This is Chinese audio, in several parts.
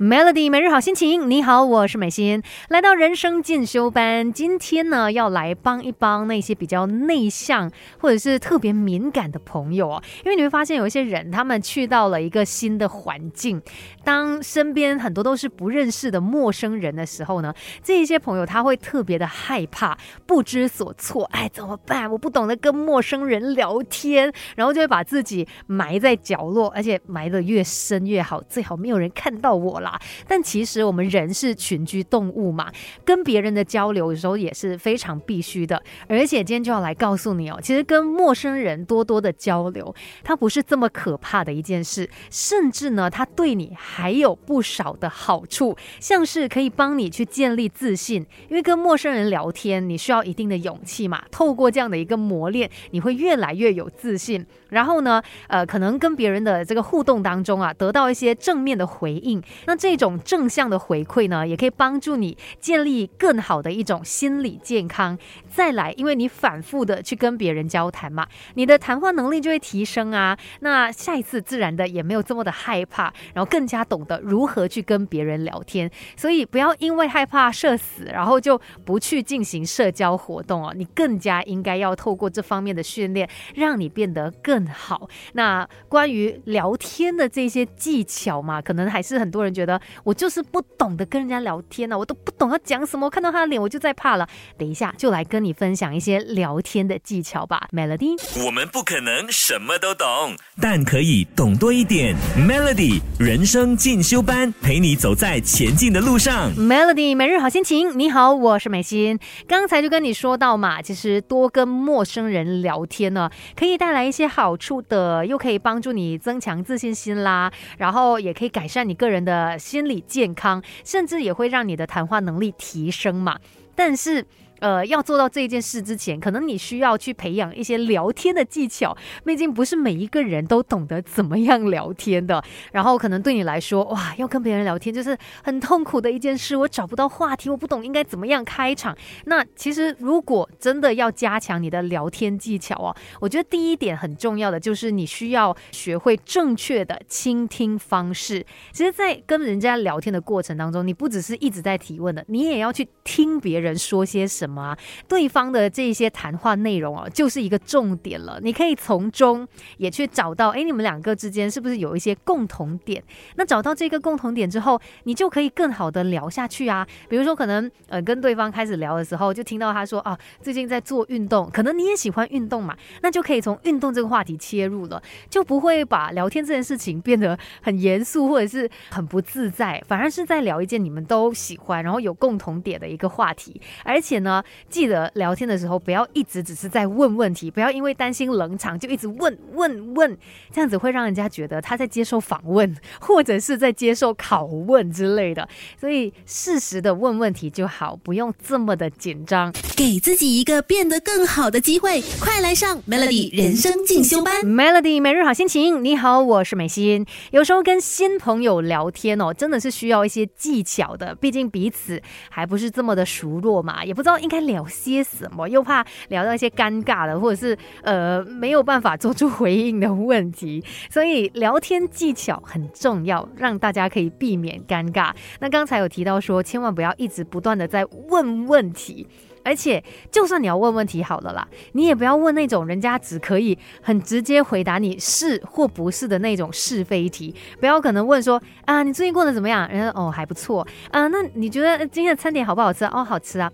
Melody 每日好心情，你好，我是美心，来到人生进修班，今天呢要来帮一帮那些比较内向或者是特别敏感的朋友哦，因为你会发现有一些人，他们去到了一个新的环境，当身边很多都是不认识的陌生人的时候呢，这一些朋友他会特别的害怕，不知所措，哎，怎么办？我不懂得跟陌生人聊天，然后就会把自己埋在角落，而且埋得越深越好，最好没有人看到我了但其实我们人是群居动物嘛，跟别人的交流有时候也是非常必须的。而且今天就要来告诉你哦，其实跟陌生人多多的交流，它不是这么可怕的一件事，甚至呢，它对你还有不少的好处，像是可以帮你去建立自信。因为跟陌生人聊天，你需要一定的勇气嘛。透过这样的一个磨练，你会越来越有自信。然后呢，呃，可能跟别人的这个互动当中啊，得到一些正面的回应。那这种正向的回馈呢，也可以帮助你建立更好的一种心理健康。再来，因为你反复的去跟别人交谈嘛，你的谈话能力就会提升啊。那下一次自然的也没有这么的害怕，然后更加懂得如何去跟别人聊天。所以不要因为害怕社死，然后就不去进行社交活动哦。你更加应该要透过这方面的训练，让你变得更好。那关于聊天的这些技巧嘛，可能还是很多人觉。我就是不懂得跟人家聊天呢，我都不懂要讲什么，我看到他的脸我就在怕了。等一下就来跟你分享一些聊天的技巧吧，Melody。我们不可能什么都懂，但可以懂多一点。Melody 人生进修班陪你走在前进的路上。Melody 每日好心情，你好，我是美心。刚才就跟你说到嘛，其实多跟陌生人聊天呢，可以带来一些好处的，又可以帮助你增强自信心啦，然后也可以改善你个人的。心理健康，甚至也会让你的谈话能力提升嘛？但是。呃，要做到这一件事之前，可能你需要去培养一些聊天的技巧。毕竟不是每一个人都懂得怎么样聊天的。然后可能对你来说，哇，要跟别人聊天就是很痛苦的一件事。我找不到话题，我不懂应该怎么样开场。那其实如果真的要加强你的聊天技巧哦，我觉得第一点很重要的就是你需要学会正确的倾听方式。其实，在跟人家聊天的过程当中，你不只是一直在提问的，你也要去听别人说些什么。么对方的这些谈话内容哦，就是一个重点了。你可以从中也去找到，哎，你们两个之间是不是有一些共同点？那找到这个共同点之后，你就可以更好的聊下去啊。比如说，可能呃跟对方开始聊的时候，就听到他说啊，最近在做运动，可能你也喜欢运动嘛，那就可以从运动这个话题切入了，就不会把聊天这件事情变得很严肃或者是很不自在，反而是在聊一件你们都喜欢，然后有共同点的一个话题，而且呢。记得聊天的时候，不要一直只是在问问题，不要因为担心冷场就一直问问问，这样子会让人家觉得他在接受访问，或者是在接受拷问之类的。所以适时的问问题就好，不用这么的紧张，给自己一个变得更好的机会。快来上 Melody 人生进修班，Melody 每日好心情。你好，我是美心。有时候跟新朋友聊天哦，真的是需要一些技巧的，毕竟彼此还不是这么的熟络嘛，也不知道应。该聊些什么？又怕聊到一些尴尬的，或者是呃没有办法做出回应的问题，所以聊天技巧很重要，让大家可以避免尴尬。那刚才有提到说，千万不要一直不断的在问问题。而且，就算你要问问题好了啦，你也不要问那种人家只可以很直接回答你是或不是的那种是非题。不要可能问说啊，你最近过得怎么样？人家哦还不错啊，那你觉得今天的餐点好不好吃？哦，好吃啊，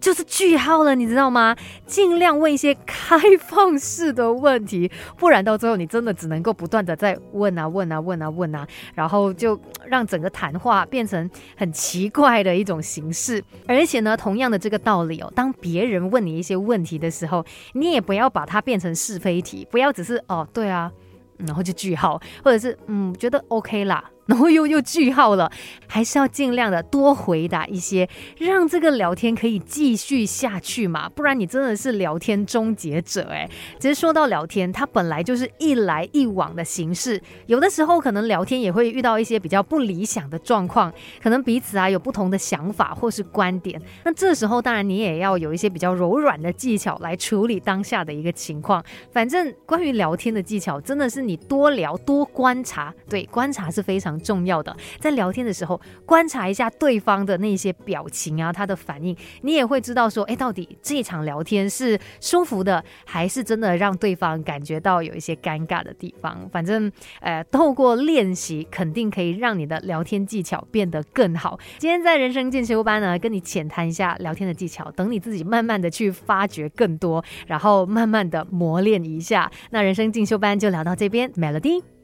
就是句号了，你知道吗？尽量问一些开放式的问题，不然到最后你真的只能够不断的在问啊问啊问啊问啊，然后就让整个谈话变成很奇怪的一种形式。而且呢，同样的这个道理哦。当别人问你一些问题的时候，你也不要把它变成是非题，不要只是哦，对啊，然后就句号，或者是嗯，觉得 OK 啦。然后又又句号了，还是要尽量的多回答一些，让这个聊天可以继续下去嘛，不然你真的是聊天终结者哎。其实说到聊天，它本来就是一来一往的形式，有的时候可能聊天也会遇到一些比较不理想的状况，可能彼此啊有不同的想法或是观点，那这时候当然你也要有一些比较柔软的技巧来处理当下的一个情况。反正关于聊天的技巧，真的是你多聊多观察，对，观察是非常。重要的。在聊天的时候，观察一下对方的那些表情啊，他的反应，你也会知道说，哎，到底这场聊天是舒服的，还是真的让对方感觉到有一些尴尬的地方。反正，呃，透过练习，肯定可以让你的聊天技巧变得更好。今天在人生进修班呢，跟你浅谈一下聊天的技巧，等你自己慢慢的去发掘更多，然后慢慢的磨练一下。那人生进修班就聊到这边，Melody。